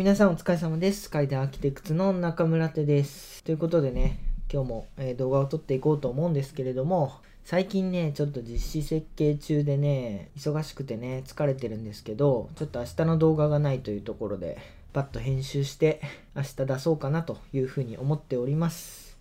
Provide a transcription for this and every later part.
皆さんお疲れ様です。階段アーキテクツの中村手です。ということでね、今日も、え動画を撮っていこうと思うんですけれども、最近ね、ちょっと実施設計中でね、忙しくてね、疲れてるんですけど、ちょっと明日の動画がないというところで、パッと編集して、明日出そうかなというふうに思っております。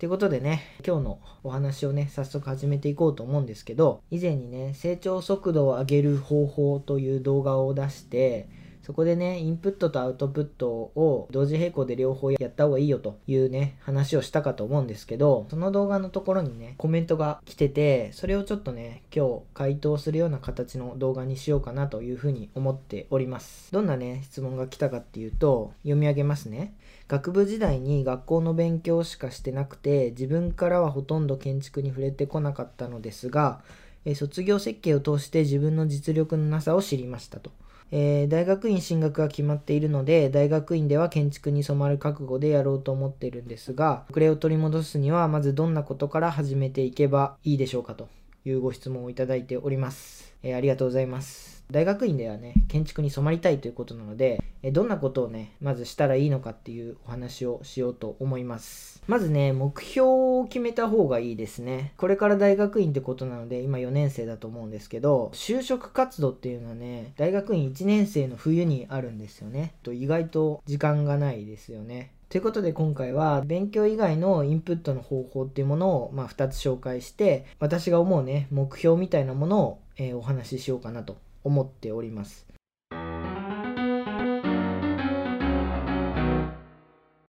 ということでね、今日のお話をね、早速始めていこうと思うんですけど、以前にね、成長速度を上げる方法という動画を出して、そこでね、インプットとアウトプットを同時並行で両方やった方がいいよというね、話をしたかと思うんですけど、その動画のところにね、コメントが来てて、それをちょっとね、今日回答するような形の動画にしようかなというふうに思っております。どんなね、質問が来たかっていうと、読み上げますね。学部時代に学校の勉強しかしてなくて、自分からはほとんど建築に触れてこなかったのですが、え卒業設計を通して自分の実力のなさを知りましたと。えー大学院進学が決まっているので大学院では建築に染まる覚悟でやろうと思っているんですが遅れを取り戻すにはまずどんなことから始めていけばいいでしょうかというご質問をいただいております、えーありがとうございます。大学院ではね建築に染まりたいということなので、どんなことをねまずしたらいいのかっていうお話をしようと思います。まずね目標を決めた方がいいですね。これから大学院ってことなので今4年生だと思うんですけど就職活動っていうのはね大学院1年生の冬にあるんですよね。と意外と時間がないですよね。ということで今回は勉強以外のインプットの方法っていうものをまあ2つ紹介して私が思うね目標みたいなものを、えお話ししようかなと思っております。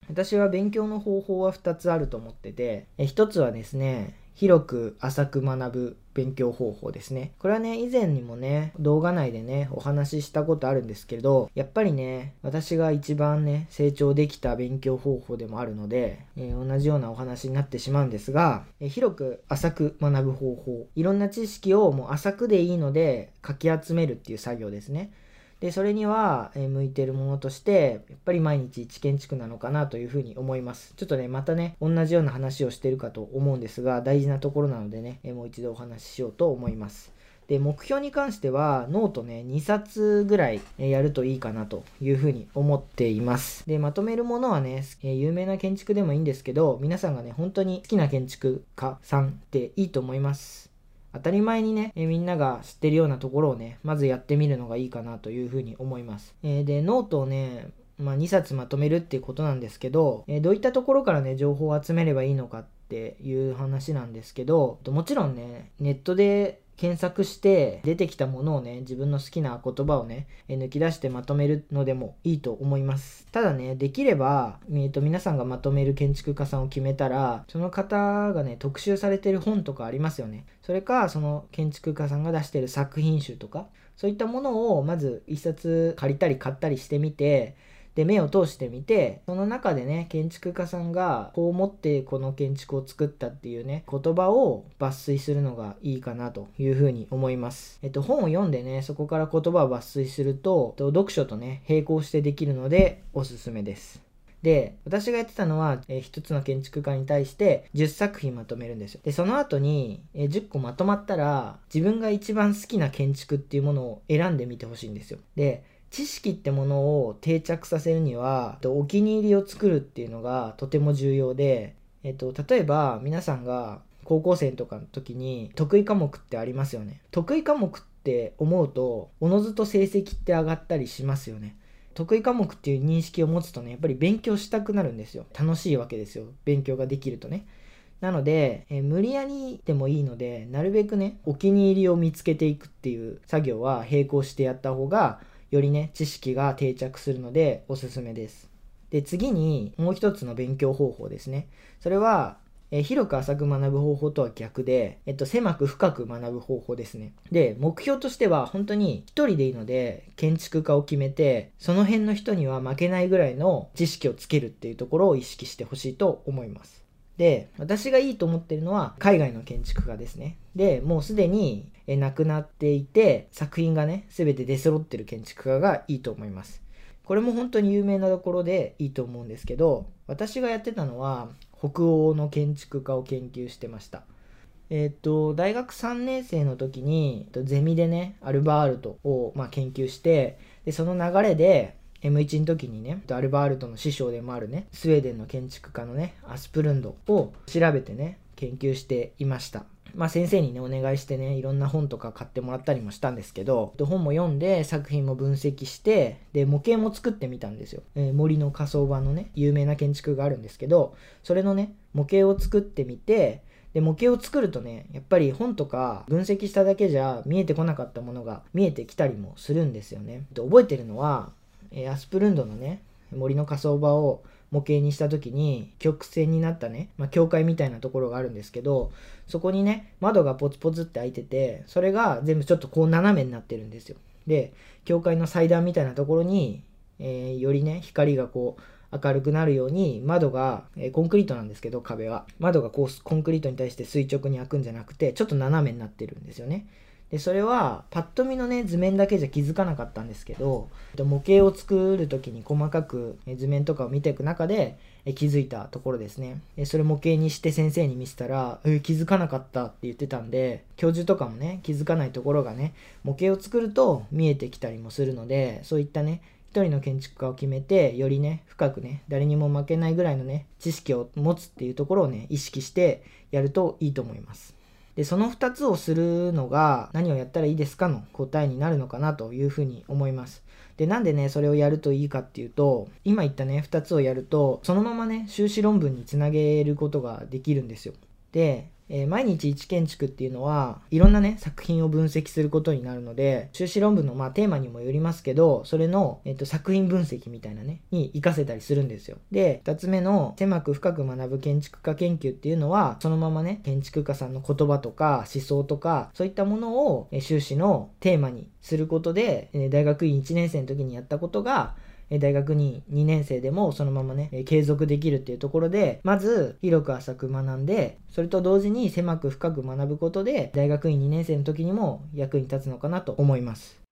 私は勉強の方法は2つあると思ってて1つはですね広く浅く学ぶ勉強方法ですね。これはね以前にもね動画内でねお話ししたことあるんですけれどやっぱりね私が一番ね成長できた勉強方法でもあるので、えー同じようなお話になってしまうんですが、えー広く浅く学ぶ方法。いろんな知識をもう浅くでいいのでかき集めるっていう作業ですね。でそれには、向いてるものとしてやっぱり毎日一建築なのかなというふうに思います。ちょっとねまたね同じような話をしてるかと思うんですが大事なところなのでね、もう一度お話ししようと思います。で目標に関してはノートね2冊ぐらいやるといいかなというふうに思っています。でまとめるものはね、え有名な建築でもいいんですけど皆さんがね本当に好きな建築家さんっていいと思います。当たり前にね、えーみんなが知ってるようなところをね、まずやってみるのがいいかなというふうに思います。えーで、ノートをね、まあ、2冊まとめるっていうことなんですけど、えどういったところからね、情報を集めればいいのかっていう話なんですけど、もちろんね、ネットで検索して出てきたものをね自分の好きな言葉をね抜き出してまとめるのでもいいと思います。ただねできれば、えーと皆さんがまとめる建築家さんを決めたらその方がね特集されてる本とかありますよね。それかその建築家さんが出してる作品集とかそういったものをまず一冊借りたり買ったりしてみてで目を通してみてその中でね建築家さんがこう思ってこの建築を作ったっていうね言葉を抜粋するのがいいかなというふうに思います。えっと本を読んでねそこから言葉を抜粋すると読書とね並行してできるのでおすすめです。で私がやってたのは、えー一つの建築家に対して10作品まとめるんですよ。でその後に、えー10個まとまったら自分が一番好きな建築っていうものを選んでみてほしいんですよ。で知識ってものを定着させるにはお気に入りを作るっていうのがとても重要で、えっと、例えば皆さんが高校生とかの時に得意科目ってありますよね。得意科目って思うとおのずと成績って上がったりしますよね。得意科目っていう認識を持つとねやっぱり勉強したくなるんですよ。楽しいわけですよ。勉強ができるとね。なので、えー無理やりでもいいのでなるべくねお気に入りを見つけていくっていう作業は並行してやった方がよりね知識が定着するのでおすすめですで次にもう一つの勉強方法ですねそれはえ広く浅く学ぶ方法とは逆で、えっと、狭く深く学ぶ方法ですね。で、目標としては本当に一人でいいので建築家を決めて、その辺の人には負けないぐらいの知識をつけるっていうところを意識してほしいと思います。で、私がいいと思ってるのは海外の建築家ですね。で、もうすでにえ亡くなっていて、作品がね、全て出揃ってる建築家がいいと思います。これも本当に有名なところでいいと思うんですけど、私がやってたのは北欧の建築家を研究してました。えっ、と、大学3年生の時に、えっとゼミでね、アルバールトを、まあ、研究して、で、その流れで、M1 の時にね、アルバールトの師匠でもあるね、スウェーデンの建築家のね、アスプルンドを調べてね、研究していました。まあ、先生にね、お願いしてね、いろんな本とか買ってもらったりもしたんですけど、本も読んで、作品も分析して、で、模型も作ってみたんですよ。えー、森の火葬場のね、有名な建築があるんですけど、それのね、模型を作ってみて、で、模型を作るとね、やっぱり本とか分析しただけじゃ見えてこなかったものが見えてきたりもするんですよね。で覚えてるのは、え、アスプルンドのね、森の火葬場を模型にした時に曲線になったね、まあ、教会みたいなところがあるんですけどそこにね窓がポツポツって開いててそれが全部ちょっとこう斜めになってるんですよ。で教会の祭壇みたいなところに、えー、よりね光がこう明るくなるように窓が、えー、コンクリートなんですけど壁は。窓がこうコンクリートに対して垂直に開くんじゃなくてちょっと斜めになってるんですよね。でそれはパッと見のね図面だけじゃ気づかなかったんですけど模型を作る時に細かく図面とかを見ていく中で気づいたところですね。それ模型にして先生に見せたらえ「気づかなかった」って言ってたんで教授とかもね気づかないところがね模型を作ると見えてきたりもするのでそういったね一人の建築家を決めてよりね深くね誰にも負けないぐらいのね知識を持つっていうところをね意識してやるといいと思います。で、その2つをするのが何をやったらいいですかの答えになるのかなというふうに思います。で、なんでね、それをやるといいかっていうと、今言ったね、2つをやると、そのままね、修士論文につなげることができるんですよ。で、えー、毎日一建築っていうのはいろんなね作品を分析することになるので修士論文のまあテーマにもよりますけどそれの、えっと、作品分析みたいなねに活かせたりするんですよ。で2つ目の狭く深く学ぶ建築家研究っていうのはそのままね建築家さんの言葉とか思想とかそういったものを、えー、修士のテーマにすることで、え、大学院1年生の時にやったことが大学に2年生でもそのままね、継続できるっていうところで、まず広く浅く学んで、それと同時に狭く深く学ぶことで、大学院2年生の時にも役に立つのかなと思います。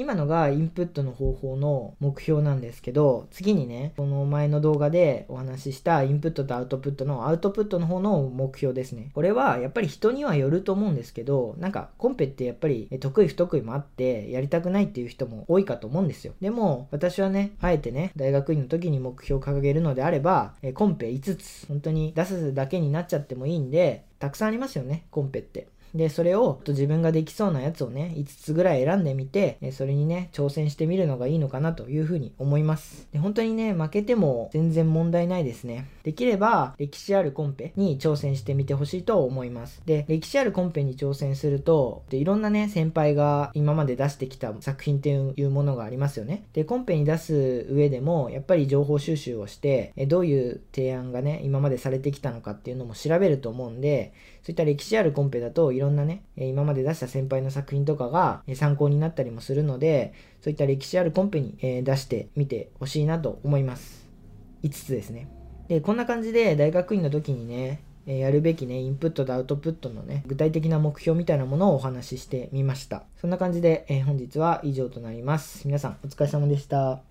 今のがインプットの方法の目標なんですけど、次にね、この前の動画でお話ししたインプットとアウトプットのアウトプットの方の目標ですね。これはやっぱり人にはよると思うんですけど、なんかコンペってやっぱり得意不得意もあってやりたくないっていう人も多いかと思うんですよ。でも私はね、あえてね、大学院の時に目標を掲げるのであれば、コンペ5つ本当に出すだけになっちゃってもいいんで、たくさんありますよね、コンペって。で、それを自分ができそうなやつをね、5つぐらい選んでみて、それにね、挑戦してみるのがいいのかなというふうに思います。で本当にね、負けても全然問題ないですね。できれば、歴史あるコンペに挑戦してみてほしいと思います。で、歴史あるコンペに挑戦すると、でいろんなね、先輩が今まで出してきた作品っていうものがありますよね。で、コンペに出す上でも、やっぱり情報収集をして、どういう提案がね、今までされてきたのかっていうのも調べると思うんで、そういった歴史あるコンペだといろんなね、今まで出した先輩の作品とかが参考になったりもするので、そういった歴史あるコンペに出してみてほしいなと思います。5つですね。で、こんな感じで大学院の時にね、やるべきね、インプットとアウトプットのね、具体的な目標みたいなものをお話ししてみました。そんな感じで、え本日は以上となります。皆さんお疲れ様でした。